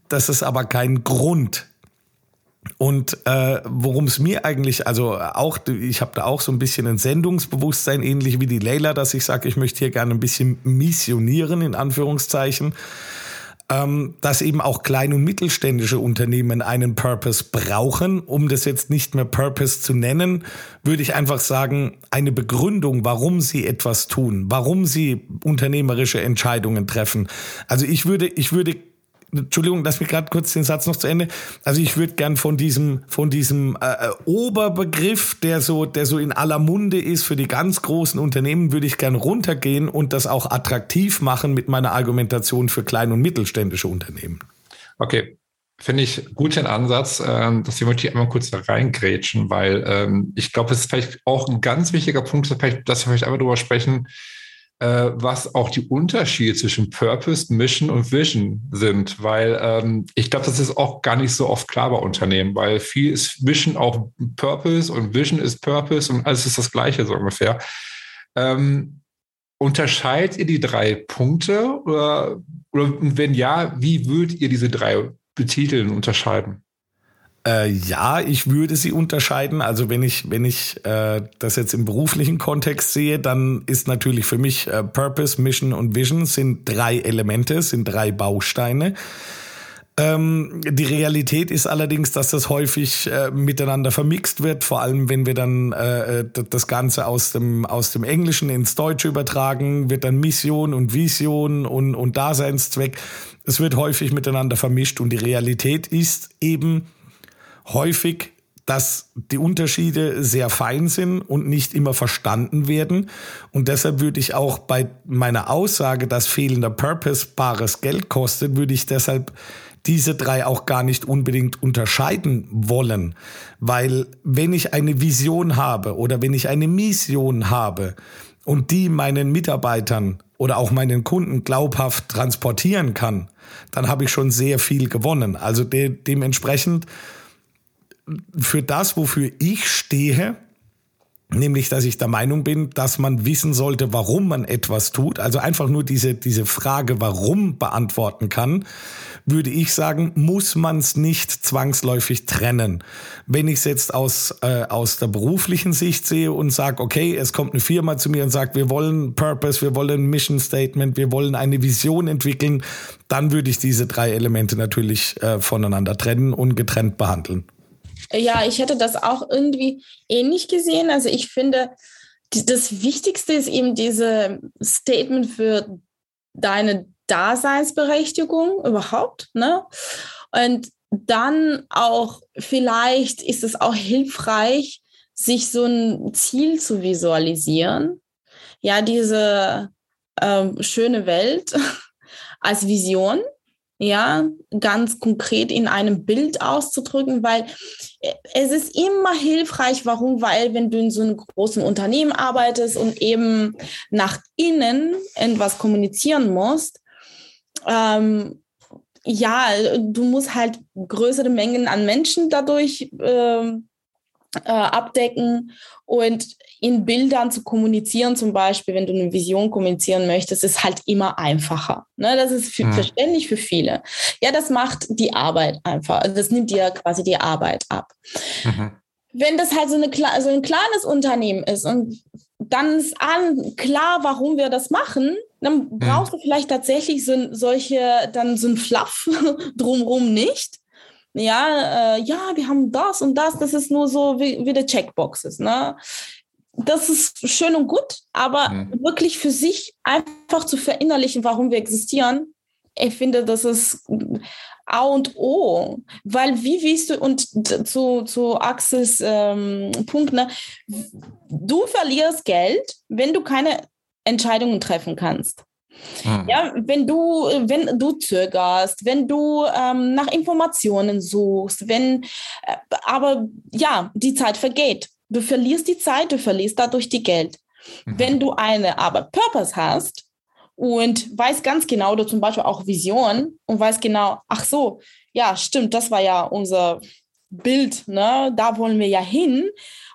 Das ist aber kein Grund. Und äh, worum es mir eigentlich, also auch, ich habe da auch so ein bisschen ein Sendungsbewusstsein, ähnlich wie die Leila, dass ich sage, ich möchte hier gerne ein bisschen missionieren, in Anführungszeichen ähm, dass eben auch klein- und mittelständische Unternehmen einen Purpose brauchen. Um das jetzt nicht mehr Purpose zu nennen, würde ich einfach sagen, eine Begründung, warum sie etwas tun, warum sie unternehmerische Entscheidungen treffen. Also ich würde, ich würde Entschuldigung, lass mich gerade kurz den Satz noch zu Ende. Also ich würde gern von diesem, von diesem äh, äh, Oberbegriff, der so, der so in aller Munde ist für die ganz großen Unternehmen, würde ich gern runtergehen und das auch attraktiv machen mit meiner Argumentation für klein- und mittelständische Unternehmen. Okay, Finde ich gut den Ansatz. Ähm, deswegen möchte ich einmal kurz da reingrätschen, weil ähm, ich glaube, es ist vielleicht auch ein ganz wichtiger Punkt, dass wir vielleicht einmal darüber sprechen, äh, was auch die Unterschiede zwischen Purpose, Mission und Vision sind, weil ähm, ich glaube, das ist auch gar nicht so oft klar bei Unternehmen, weil viel ist Mission auch Purpose und Vision ist Purpose und alles ist das Gleiche so ungefähr. Ähm, unterscheidet ihr die drei Punkte oder, oder wenn ja, wie würdet ihr diese drei betiteln, unterscheiden? Äh, ja, ich würde sie unterscheiden. Also wenn ich, wenn ich äh, das jetzt im beruflichen Kontext sehe, dann ist natürlich für mich äh, Purpose, Mission und Vision sind drei Elemente, sind drei Bausteine. Ähm, die Realität ist allerdings, dass das häufig äh, miteinander vermixt wird, vor allem wenn wir dann äh, das Ganze aus dem, aus dem Englischen ins Deutsche übertragen, wird dann Mission und Vision und, und Daseinszweck. Es wird häufig miteinander vermischt und die Realität ist eben, häufig, dass die Unterschiede sehr fein sind und nicht immer verstanden werden. Und deshalb würde ich auch bei meiner Aussage, dass fehlender Purpose bares Geld kostet, würde ich deshalb diese drei auch gar nicht unbedingt unterscheiden wollen. Weil wenn ich eine Vision habe oder wenn ich eine Mission habe und die meinen Mitarbeitern oder auch meinen Kunden glaubhaft transportieren kann, dann habe ich schon sehr viel gewonnen. Also de dementsprechend für das, wofür ich stehe, nämlich dass ich der Meinung bin, dass man wissen sollte, warum man etwas tut, also einfach nur diese, diese Frage, warum beantworten kann, würde ich sagen, muss man es nicht zwangsläufig trennen. Wenn ich es jetzt aus, äh, aus der beruflichen Sicht sehe und sage, okay, es kommt eine Firma zu mir und sagt, wir wollen Purpose, wir wollen Mission Statement, wir wollen eine Vision entwickeln, dann würde ich diese drei Elemente natürlich äh, voneinander trennen und getrennt behandeln. Ja, ich hätte das auch irgendwie ähnlich gesehen. Also ich finde, das Wichtigste ist eben diese Statement für deine Daseinsberechtigung überhaupt. Ne? Und dann auch vielleicht ist es auch hilfreich, sich so ein Ziel zu visualisieren. Ja, diese ähm, schöne Welt als Vision ja, ganz konkret in einem Bild auszudrücken, weil äh, es ist immer hilfreich. Warum? Weil wenn du in so einem großen Unternehmen arbeitest und eben nach innen etwas kommunizieren musst, ähm, ja, du musst halt größere Mengen an Menschen dadurch äh, äh, abdecken und in Bildern zu kommunizieren, zum Beispiel, wenn du eine Vision kommunizieren möchtest, ist halt immer einfacher. Ne? Das ist für, mhm. verständlich für viele. Ja, das macht die Arbeit einfach. Also das nimmt dir quasi die Arbeit ab. Mhm. Wenn das halt so, eine, so ein kleines Unternehmen ist und dann ist an, klar, warum wir das machen, dann mhm. brauchst mhm. du vielleicht tatsächlich so, solche, dann so ein Fluff drumherum nicht ja, äh, ja, wir haben das und das, das ist nur so wie, wie die Checkboxes, ne? das ist schön und gut, aber mhm. wirklich für sich einfach zu verinnerlichen, warum wir existieren, ich finde, das ist A und O. Weil wie willst du, und zu, zu Axels ähm, Punkt, ne, du verlierst Geld, wenn du keine Entscheidungen treffen kannst. Mhm. Ja, wenn du, wenn du zögerst, wenn du ähm, nach Informationen suchst, wenn, äh, aber ja, die Zeit vergeht. Du verlierst die Zeit, du verlierst dadurch die Geld. Mhm. Wenn du eine aber Purpose hast und weißt ganz genau, oder zum Beispiel auch Vision und weißt genau, ach so, ja, stimmt, das war ja unser Bild, ne? Da wollen wir ja hin.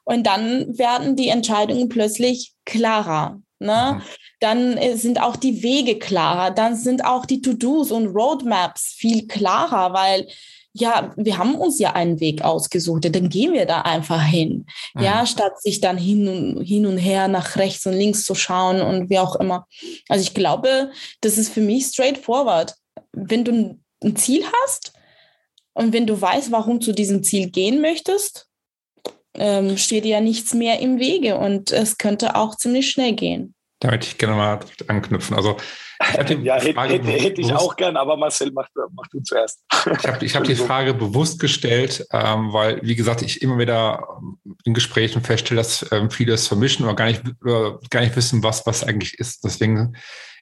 Und dann werden die Entscheidungen plötzlich klarer. Ne? Dann äh, sind auch die Wege klarer, dann sind auch die To-Dos und Roadmaps viel klarer, weil ja, wir haben uns ja einen Weg ausgesucht, dann gehen wir da einfach hin. Mhm. Ja, statt sich dann hin und, hin und her nach rechts und links zu schauen und wie auch immer. Also ich glaube, das ist für mich straightforward. Wenn du ein Ziel hast und wenn du weißt, warum du zu diesem Ziel gehen möchtest, ähm, steht dir ja nichts mehr im Wege und es könnte auch ziemlich schnell gehen. Da möchte ich gerne mal anknüpfen. Also ja, hätte, hätte, hätte ich auch gern, aber Marcel, mach, mach du zuerst. Ich habe ich hab die Frage bewusst gestellt, ähm, weil, wie gesagt, ich immer wieder in Gesprächen feststelle, dass ähm, viele es vermischen oder gar nicht, oder gar nicht wissen, was was eigentlich ist. Deswegen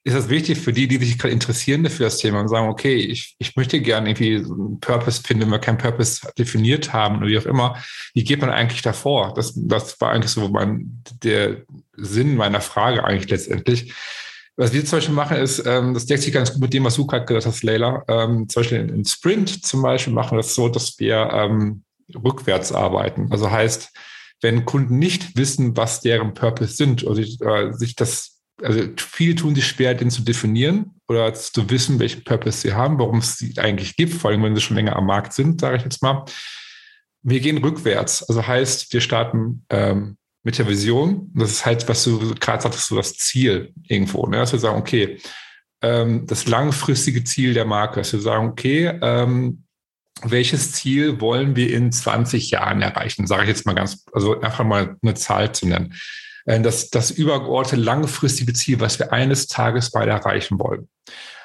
ist das wichtig für die, die sich gerade interessieren dafür das Thema und sagen, okay, ich, ich möchte gerne irgendwie einen Purpose finden, wenn wir keinen Purpose definiert haben oder wie auch immer. Wie geht man eigentlich davor? Das, das war eigentlich so mein, der Sinn meiner Frage eigentlich letztendlich. Was wir zum Beispiel machen, ist, ähm, das deckt sich ganz gut mit dem, was du gerade gesagt hast, Leila. Ähm, zum Beispiel in, in, Sprint zum Beispiel machen wir das so, dass wir ähm, rückwärts arbeiten. Also heißt, wenn Kunden nicht wissen, was deren Purpose sind oder äh, sich das, also viele tun sich schwer, den zu definieren oder zu wissen, welchen Purpose sie haben, warum es sie eigentlich gibt, vor allem wenn sie schon länger am Markt sind, sage ich jetzt mal. Wir gehen rückwärts. Also heißt, wir starten ähm, mit der Vision. Das ist halt, was du gerade sagtest, so das Ziel irgendwo. Ne? Dass wir sagen, okay, ähm, das langfristige Ziel der Marke, dass wir sagen, okay, ähm, welches Ziel wollen wir in 20 Jahren erreichen? Sage ich jetzt mal ganz, also einfach mal eine Zahl zu nennen. Äh, das, das übergeordnete langfristige Ziel, was wir eines Tages beide erreichen wollen.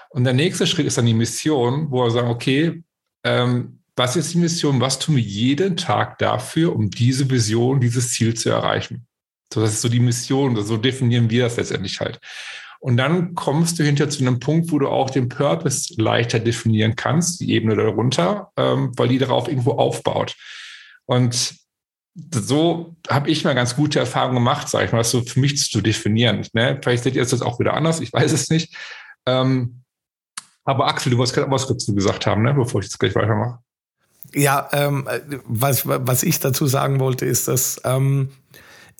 Und der nächste Schritt ist dann die Mission, wo wir sagen, okay, ähm, was ist die Mission? Was tun wir jeden Tag dafür, um diese Vision, dieses Ziel zu erreichen? So, das ist so die Mission, so definieren wir das letztendlich halt. Und dann kommst du hinter zu einem Punkt, wo du auch den Purpose leichter definieren kannst, die Ebene darunter, ähm, weil die darauf irgendwo aufbaut. Und so habe ich mal ganz gute Erfahrungen gemacht, sage ich mal, das so für mich zu definieren. Ne? Vielleicht seht ihr das auch wieder anders, ich weiß es nicht. Ähm, aber Axel, du wolltest gerade was dazu gesagt haben, ne? bevor ich jetzt gleich weitermache. Ja, ähm, was, was ich dazu sagen wollte, ist, dass ähm,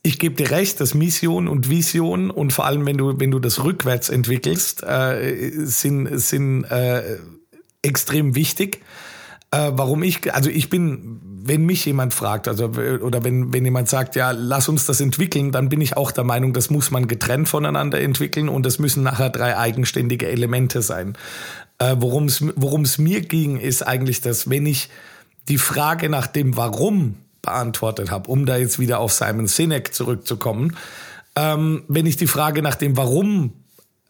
ich gebe dir recht, dass Mission und Vision und vor allem, wenn du, wenn du das rückwärts entwickelst, äh, sind, sind äh, extrem wichtig. Äh, warum ich, also ich bin, wenn mich jemand fragt, also oder wenn, wenn jemand sagt, ja, lass uns das entwickeln, dann bin ich auch der Meinung, das muss man getrennt voneinander entwickeln und das müssen nachher drei eigenständige Elemente sein. Äh, Worum es mir ging, ist eigentlich, dass wenn ich die Frage nach dem Warum beantwortet habe, um da jetzt wieder auf Simon Sinek zurückzukommen. Ähm, wenn ich die Frage nach dem Warum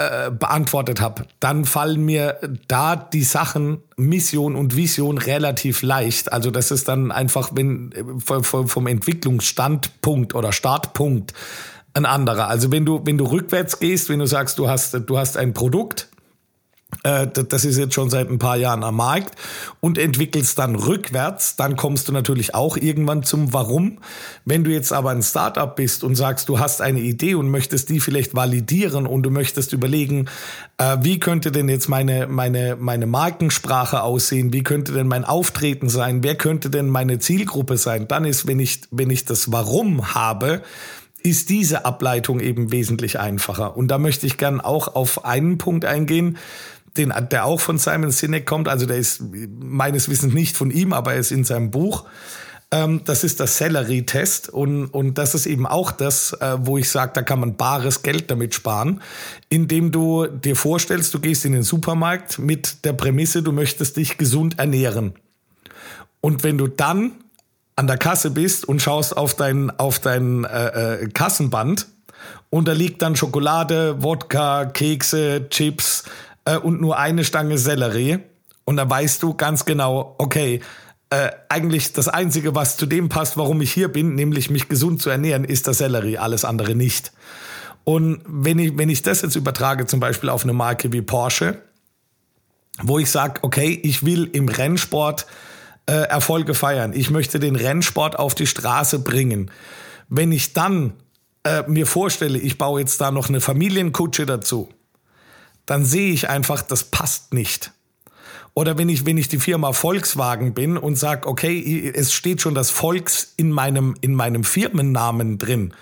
äh, beantwortet habe, dann fallen mir da die Sachen Mission und Vision relativ leicht. Also das ist dann einfach, wenn äh, vom Entwicklungsstandpunkt oder Startpunkt ein anderer. Also wenn du wenn du rückwärts gehst, wenn du sagst, du hast du hast ein Produkt das ist jetzt schon seit ein paar Jahren am Markt und entwickelst dann rückwärts, dann kommst du natürlich auch irgendwann zum Warum. Wenn du jetzt aber ein Startup bist und sagst, du hast eine Idee und möchtest die vielleicht validieren und du möchtest überlegen, äh, wie könnte denn jetzt meine, meine, meine Markensprache aussehen, wie könnte denn mein Auftreten sein, wer könnte denn meine Zielgruppe sein, dann ist, wenn ich, wenn ich das Warum habe, ist diese Ableitung eben wesentlich einfacher. Und da möchte ich gern auch auf einen Punkt eingehen, den, der auch von Simon Sinek kommt. Also der ist meines Wissens nicht von ihm, aber er ist in seinem Buch. Ähm, das ist das Salary-Test und, und das ist eben auch das, äh, wo ich sage, da kann man bares Geld damit sparen, indem du dir vorstellst, du gehst in den Supermarkt mit der Prämisse, du möchtest dich gesund ernähren. Und wenn du dann an der Kasse bist und schaust auf dein, auf dein äh, äh, Kassenband und da liegt dann Schokolade, Wodka, Kekse, Chips, äh, und nur eine Stange Sellerie. Und dann weißt du ganz genau, okay, äh, eigentlich das Einzige, was zu dem passt, warum ich hier bin, nämlich mich gesund zu ernähren, ist der Sellerie, alles andere nicht. Und wenn ich, wenn ich das jetzt übertrage, zum Beispiel auf eine Marke wie Porsche, wo ich sage, okay, ich will im Rennsport äh, Erfolge feiern, ich möchte den Rennsport auf die Straße bringen. Wenn ich dann äh, mir vorstelle, ich baue jetzt da noch eine Familienkutsche dazu, dann sehe ich einfach, das passt nicht. Oder wenn ich, wenn ich die Firma Volkswagen bin und sage, okay, es steht schon das Volks in meinem, in meinem Firmennamen drin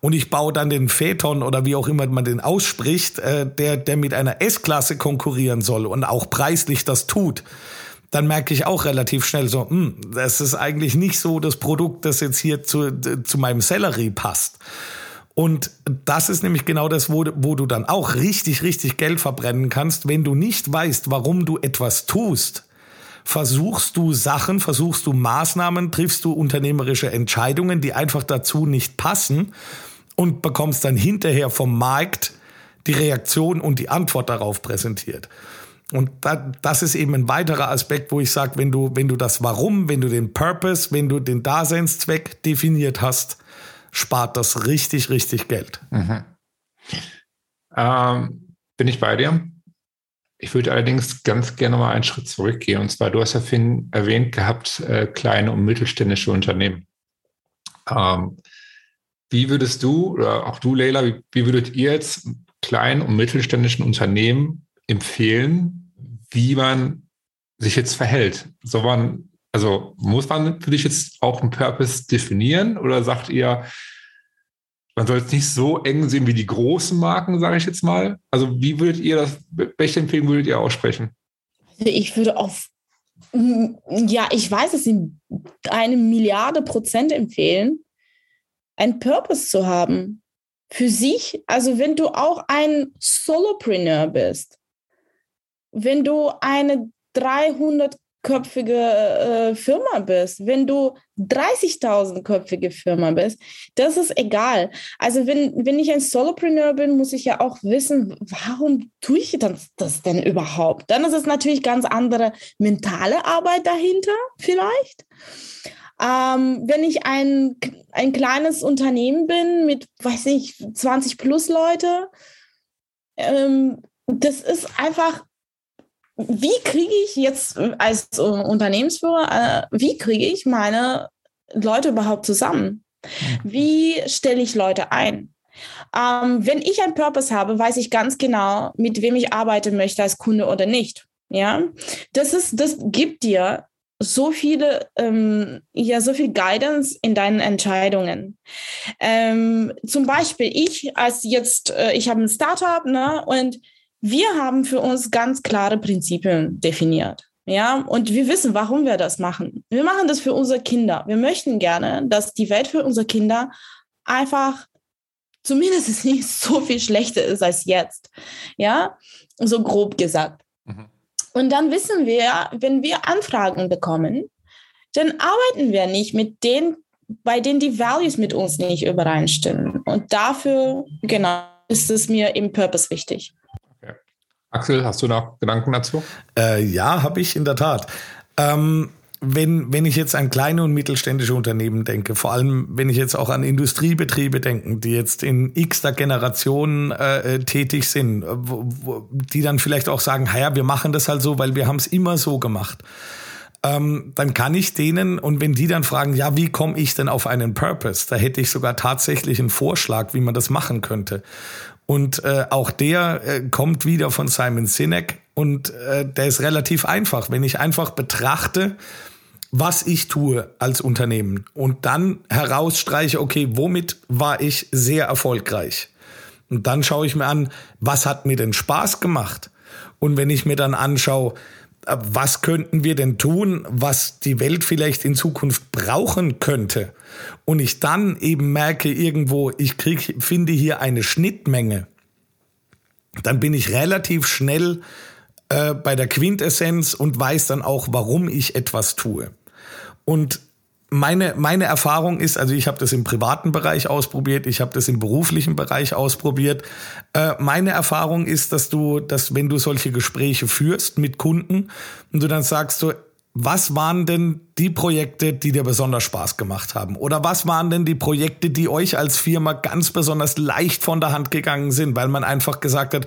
und ich baue dann den Phaeton oder wie auch immer man den ausspricht, äh, der, der mit einer S-Klasse konkurrieren soll und auch preislich das tut, dann merke ich auch relativ schnell so, hm, das ist eigentlich nicht so das Produkt, das jetzt hier zu, zu meinem Sellerie passt. Und das ist nämlich genau das, wo, wo du dann auch richtig, richtig Geld verbrennen kannst, wenn du nicht weißt, warum du etwas tust. Versuchst du Sachen, versuchst du Maßnahmen, triffst du unternehmerische Entscheidungen, die einfach dazu nicht passen und bekommst dann hinterher vom Markt die Reaktion und die Antwort darauf präsentiert. Und das ist eben ein weiterer Aspekt, wo ich sage, wenn du, wenn du das Warum, wenn du den Purpose, wenn du den Daseinszweck definiert hast, spart das richtig, richtig Geld. Mhm. Ähm, bin ich bei dir? Ich würde allerdings ganz gerne mal einen Schritt zurückgehen. Und zwar, du hast ja Finn erwähnt gehabt, äh, kleine und mittelständische Unternehmen. Ähm, wie würdest du, oder auch du, Leila, wie, wie würdet ihr jetzt kleinen und mittelständischen Unternehmen empfehlen, wie man sich jetzt verhält? Soll man, also muss man für dich jetzt auch einen Purpose definieren oder sagt ihr, man soll es nicht so eng sehen wie die großen Marken, sage ich jetzt mal? Also wie würdet ihr das, welche Empfehlung würdet ihr aussprechen? Also ich würde auf, ja, ich weiß es in eine Milliarde Prozent empfehlen, einen Purpose zu haben. Für sich, also wenn du auch ein Solopreneur bist, wenn du eine 300-köpfige äh, Firma bist, wenn du 30.000-köpfige Firma bist, das ist egal. Also wenn, wenn ich ein Solopreneur bin, muss ich ja auch wissen, warum tue ich das, das denn überhaupt? Dann ist es natürlich ganz andere mentale Arbeit dahinter vielleicht. Ähm, wenn ich ein, ein kleines Unternehmen bin mit, weiß ich, 20 plus Leute, ähm, das ist einfach wie kriege ich jetzt als Unternehmensführer, äh, wie kriege ich meine Leute überhaupt zusammen? Wie stelle ich Leute ein? Ähm, wenn ich einen Purpose habe, weiß ich ganz genau, mit wem ich arbeiten möchte als Kunde oder nicht. Ja, das ist, das gibt dir so viele, ähm, ja, so viel Guidance in deinen Entscheidungen. Ähm, zum Beispiel ich als jetzt, äh, ich habe ein Startup, ne, und wir haben für uns ganz klare Prinzipien definiert. Ja, und wir wissen, warum wir das machen. Wir machen das für unsere Kinder. Wir möchten gerne, dass die Welt für unsere Kinder einfach zumindest nicht so viel schlechter ist als jetzt. Ja, so grob gesagt. Mhm. Und dann wissen wir, wenn wir Anfragen bekommen, dann arbeiten wir nicht mit denen, bei denen die Values mit uns nicht übereinstimmen. Und dafür, genau, ist es mir im Purpose wichtig. Axel, hast du noch Gedanken dazu? Äh, ja, habe ich in der Tat. Ähm, wenn, wenn ich jetzt an kleine und mittelständische Unternehmen denke, vor allem wenn ich jetzt auch an Industriebetriebe denke, die jetzt in x der Generation äh, tätig sind, wo, wo, die dann vielleicht auch sagen, ja, wir machen das halt so, weil wir haben es immer so gemacht. Ähm, dann kann ich denen, und wenn die dann fragen, ja, wie komme ich denn auf einen Purpose? Da hätte ich sogar tatsächlich einen Vorschlag, wie man das machen könnte. Und äh, auch der äh, kommt wieder von Simon Sinek und äh, der ist relativ einfach. Wenn ich einfach betrachte, was ich tue als Unternehmen und dann herausstreiche, okay, womit war ich sehr erfolgreich? Und dann schaue ich mir an, was hat mir denn Spaß gemacht? Und wenn ich mir dann anschaue, äh, was könnten wir denn tun, was die Welt vielleicht in Zukunft brauchen könnte? Und ich dann eben merke irgendwo, ich krieg, finde hier eine Schnittmenge, dann bin ich relativ schnell äh, bei der Quintessenz und weiß dann auch, warum ich etwas tue. Und meine, meine Erfahrung ist, also ich habe das im privaten Bereich ausprobiert, ich habe das im beruflichen Bereich ausprobiert. Äh, meine Erfahrung ist, dass du, dass wenn du solche Gespräche führst mit Kunden und du dann sagst so, was waren denn die Projekte, die dir besonders Spaß gemacht haben? Oder was waren denn die Projekte, die euch als Firma ganz besonders leicht von der Hand gegangen sind, weil man einfach gesagt hat,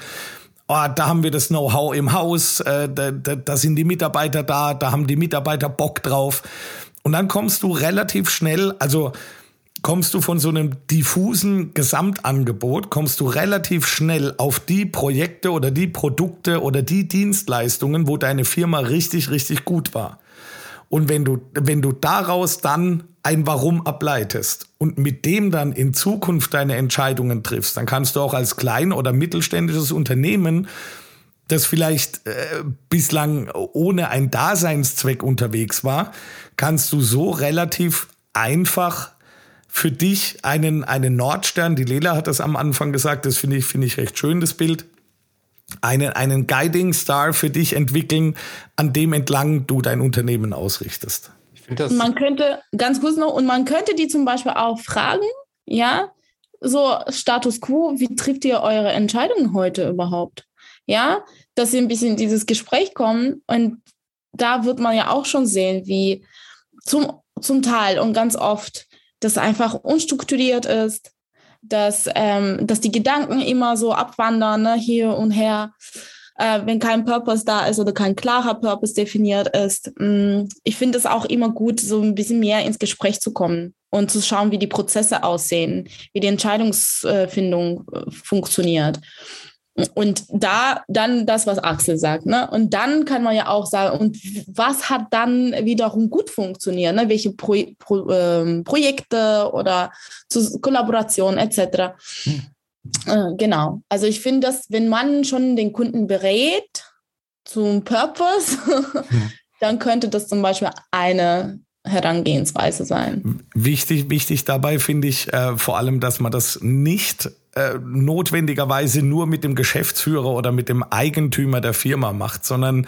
oh, da haben wir das Know-how im Haus, äh, da, da, da sind die Mitarbeiter da, da haben die Mitarbeiter Bock drauf. Und dann kommst du relativ schnell, also kommst du von so einem diffusen Gesamtangebot, kommst du relativ schnell auf die Projekte oder die Produkte oder die Dienstleistungen, wo deine Firma richtig, richtig gut war. Und wenn du, wenn du daraus dann ein Warum ableitest und mit dem dann in Zukunft deine Entscheidungen triffst, dann kannst du auch als klein- oder mittelständisches Unternehmen das vielleicht äh, bislang ohne einen Daseinszweck unterwegs war, kannst du so relativ einfach für dich einen, einen Nordstern, die Lela hat das am Anfang gesagt, das finde ich, finde ich recht schön, das Bild, einen, einen Guiding Star für dich entwickeln, an dem entlang du dein Unternehmen ausrichtest. Ich das man könnte, ganz kurz noch, und man könnte die zum Beispiel auch fragen, ja, so Status quo, wie trifft ihr eure Entscheidungen heute überhaupt? Ja, dass sie ein bisschen in dieses Gespräch kommen und da wird man ja auch schon sehen, wie zum, zum Teil und ganz oft das einfach unstrukturiert ist, dass, ähm, dass die Gedanken immer so abwandern, ne, hier und her. äh, wenn kein Purpose da ist oder kein klarer Purpose definiert ist. Mh, mm, ich finde es auch immer gut, so ein bisschen mehr ins Gespräch zu kommen und zu schauen, wie die Prozesse aussehen, wie die Entscheidungsfindung äh, funktioniert. Und da dann das, was Axel sagt. Ne? Und dann kann man ja auch sagen, und was hat dann wiederum gut funktioniert? Ne? Welche Pro, Pro, ähm, Projekte oder Kollaborationen etc. Hm. Äh, genau. Also ich finde, dass wenn man schon den Kunden berät zum Purpose, hm. dann könnte das zum Beispiel eine Herangehensweise sein. Wichtig, wichtig dabei finde ich äh, vor allem, dass man das nicht äh, notwendigerweise nur mit dem Geschäftsführer oder mit dem Eigentümer der Firma macht, sondern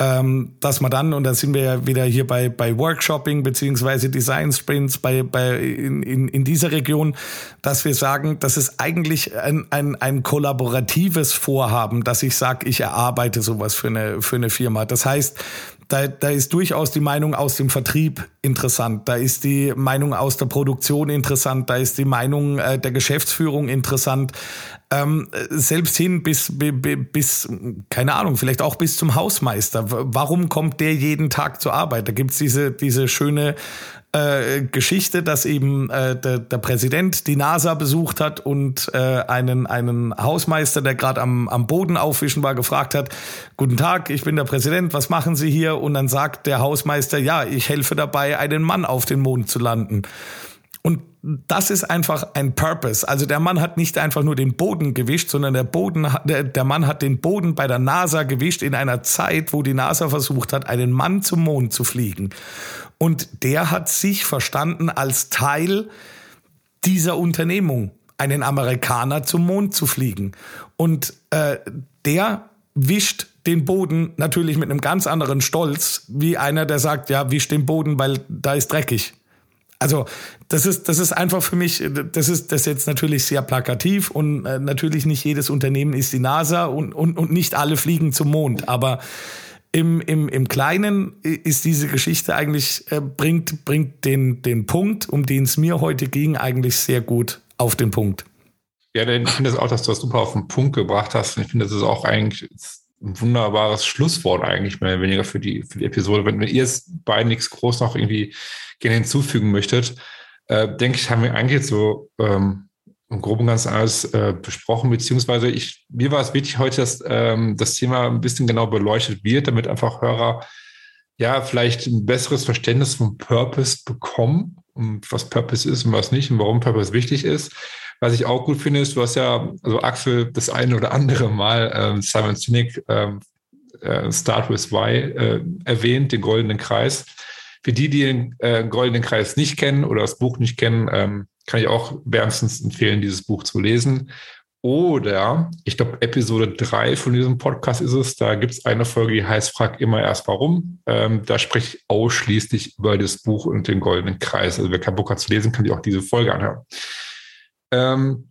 ähm, dass man dann, und da sind wir ja wieder hier bei, bei Workshopping beziehungsweise Design Sprints bei, bei in, in, in dieser Region, dass wir sagen, das ist eigentlich ein, ein, ein kollaboratives Vorhaben, dass ich sage, ich erarbeite sowas für eine, für eine Firma. Das heißt, da, da ist durchaus die Meinung aus dem Vertrieb interessant, da ist die Meinung aus der Produktion interessant, da ist die Meinung äh, der Geschäftsführung interessant, ähm, selbst hin bis, bis, keine Ahnung, vielleicht auch bis zum Hausmeister. Warum kommt der jeden Tag zur Arbeit? Da gibt's diese, diese schöne äh, Geschichte, dass eben äh, der, der Präsident die NASA besucht hat und äh, einen, einen Hausmeister, der gerade am, am Boden aufwischen war, gefragt hat, Guten Tag, ich bin der Präsident, was machen Sie hier? Und dann sagt der Hausmeister, ja, ich helfe dabei, einen Mann auf den Mond zu landen. Und das ist einfach ein Purpose. Also der Mann hat nicht einfach nur den Boden gewischt, sondern der Boden, der, der Mann hat den Boden bei der NASA gewischt in einer Zeit, wo die NASA versucht hat, einen Mann zum Mond zu fliegen. Und der hat sich verstanden als Teil dieser Unternehmung, einen Amerikaner zum Mond zu fliegen. Und äh, der wischt den Boden natürlich mit einem ganz anderen Stolz, wie einer, der sagt, ja, wisch den Boden, weil da ist dreckig. Also das ist, das ist einfach für mich, das ist das jetzt natürlich sehr plakativ und äh, natürlich nicht jedes Unternehmen ist die NASA und, und, und nicht alle fliegen zum Mond. Aber im, im, im Kleinen ist diese Geschichte eigentlich, äh, bringt, bringt den, den Punkt, um den es mir heute ging, eigentlich sehr gut auf den Punkt. Ja, ich finde es auch, dass du das super auf den Punkt gebracht hast. Und ich finde, das ist auch eigentlich ein wunderbares Schlusswort eigentlich mehr oder weniger für die, für die Episode. Wenn, wenn ihr es beiden nichts groß noch irgendwie gerne hinzufügen möchtet, äh, denke ich, haben wir eigentlich so ähm, im Groben und Ganzen alles äh, besprochen, beziehungsweise ich, mir war es wichtig heute, dass ähm, das Thema ein bisschen genau beleuchtet wird, damit einfach Hörer ja vielleicht ein besseres Verständnis vom Purpose bekommen und was Purpose ist und was nicht und warum Purpose wichtig ist. Was ich auch gut finde, ist, du hast ja, also Axel, das eine oder andere Mal ähm, Simon Sinek ähm, äh, Start with Why äh, erwähnt, den goldenen Kreis. Für die, die den äh, goldenen Kreis nicht kennen oder das Buch nicht kennen, ähm, kann ich auch wärmstens empfehlen, dieses Buch zu lesen. Oder, ich glaube, Episode 3 von diesem Podcast ist es. Da gibt es eine Folge, die heißt Frag immer erst warum. Ähm, da spreche ich ausschließlich über das Buch und den goldenen Kreis. Also wer kein Buch hat zu lesen, kann sich auch diese Folge anhören. Ähm,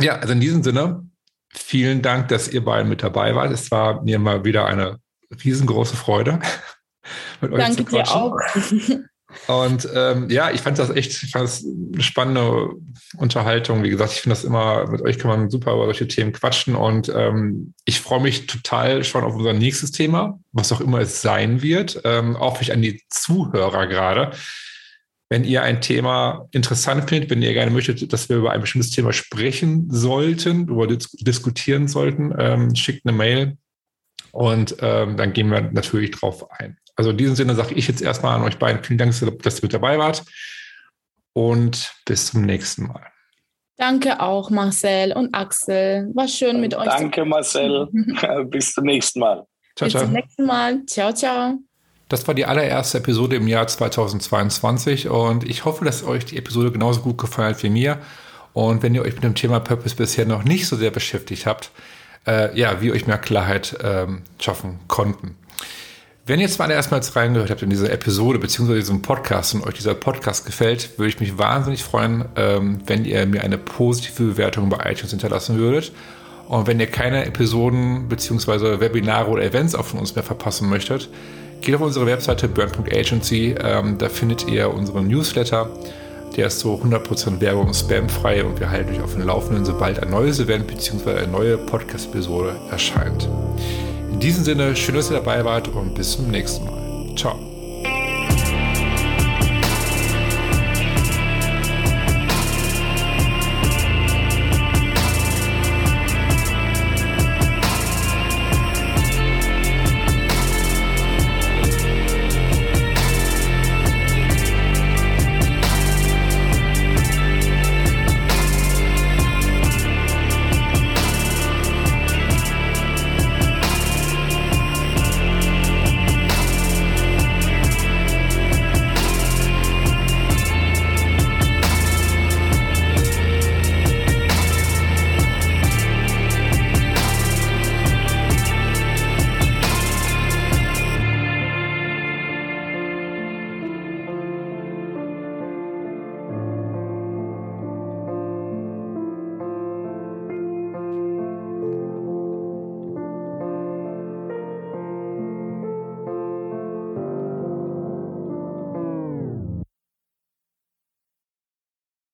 ja, also in diesem Sinne, vielen Dank, dass ihr beiden mit dabei wart. Es war mir mal wieder eine riesengroße Freude. mit euch Danke zu quatschen. dir auch. Und ähm, ja, ich fand das echt, fand das eine spannende Unterhaltung. Wie gesagt, ich finde das immer, mit euch kann man super über solche Themen quatschen. Und ähm, ich freue mich total schon auf unser nächstes Thema, was auch immer es sein wird. Ähm, auch mich an die Zuhörer gerade. Wenn ihr ein Thema interessant findet, wenn ihr gerne möchtet, dass wir über ein bestimmtes Thema sprechen sollten, über dis diskutieren sollten, ähm, schickt eine Mail und ähm, dann gehen wir natürlich drauf ein. Also in diesem Sinne sage ich jetzt erstmal an euch beiden vielen Dank, dass ihr mit dabei wart und bis zum nächsten Mal. Danke auch, Marcel und Axel. War schön mit euch. Danke, Marcel. bis zum nächsten Mal. Ciao, bis ciao. zum nächsten Mal. Ciao, ciao. Das war die allererste Episode im Jahr 2022 und ich hoffe, dass euch die Episode genauso gut gefallen hat wie mir. Und wenn ihr euch mit dem Thema Purpose bisher noch nicht so sehr beschäftigt habt, äh, ja, wie euch mehr Klarheit ähm, schaffen konnten. Wenn ihr zwar erstmals reingehört habt in diese Episode beziehungsweise diesem Podcast und euch dieser Podcast gefällt, würde ich mich wahnsinnig freuen, ähm, wenn ihr mir eine positive Bewertung bei iTunes hinterlassen würdet. Und wenn ihr keine Episoden beziehungsweise Webinare oder Events auch von uns mehr verpassen möchtet, geht auf unsere Webseite burn.agency. Ähm, da findet ihr unseren Newsletter. Der ist so 100% Werbung und spamfrei und wir halten euch auf dem Laufenden, sobald ein neues Event bzw. eine neue Podcast-Episode erscheint. In diesem Sinne, schön, dass ihr dabei wart und bis zum nächsten Mal. Ciao.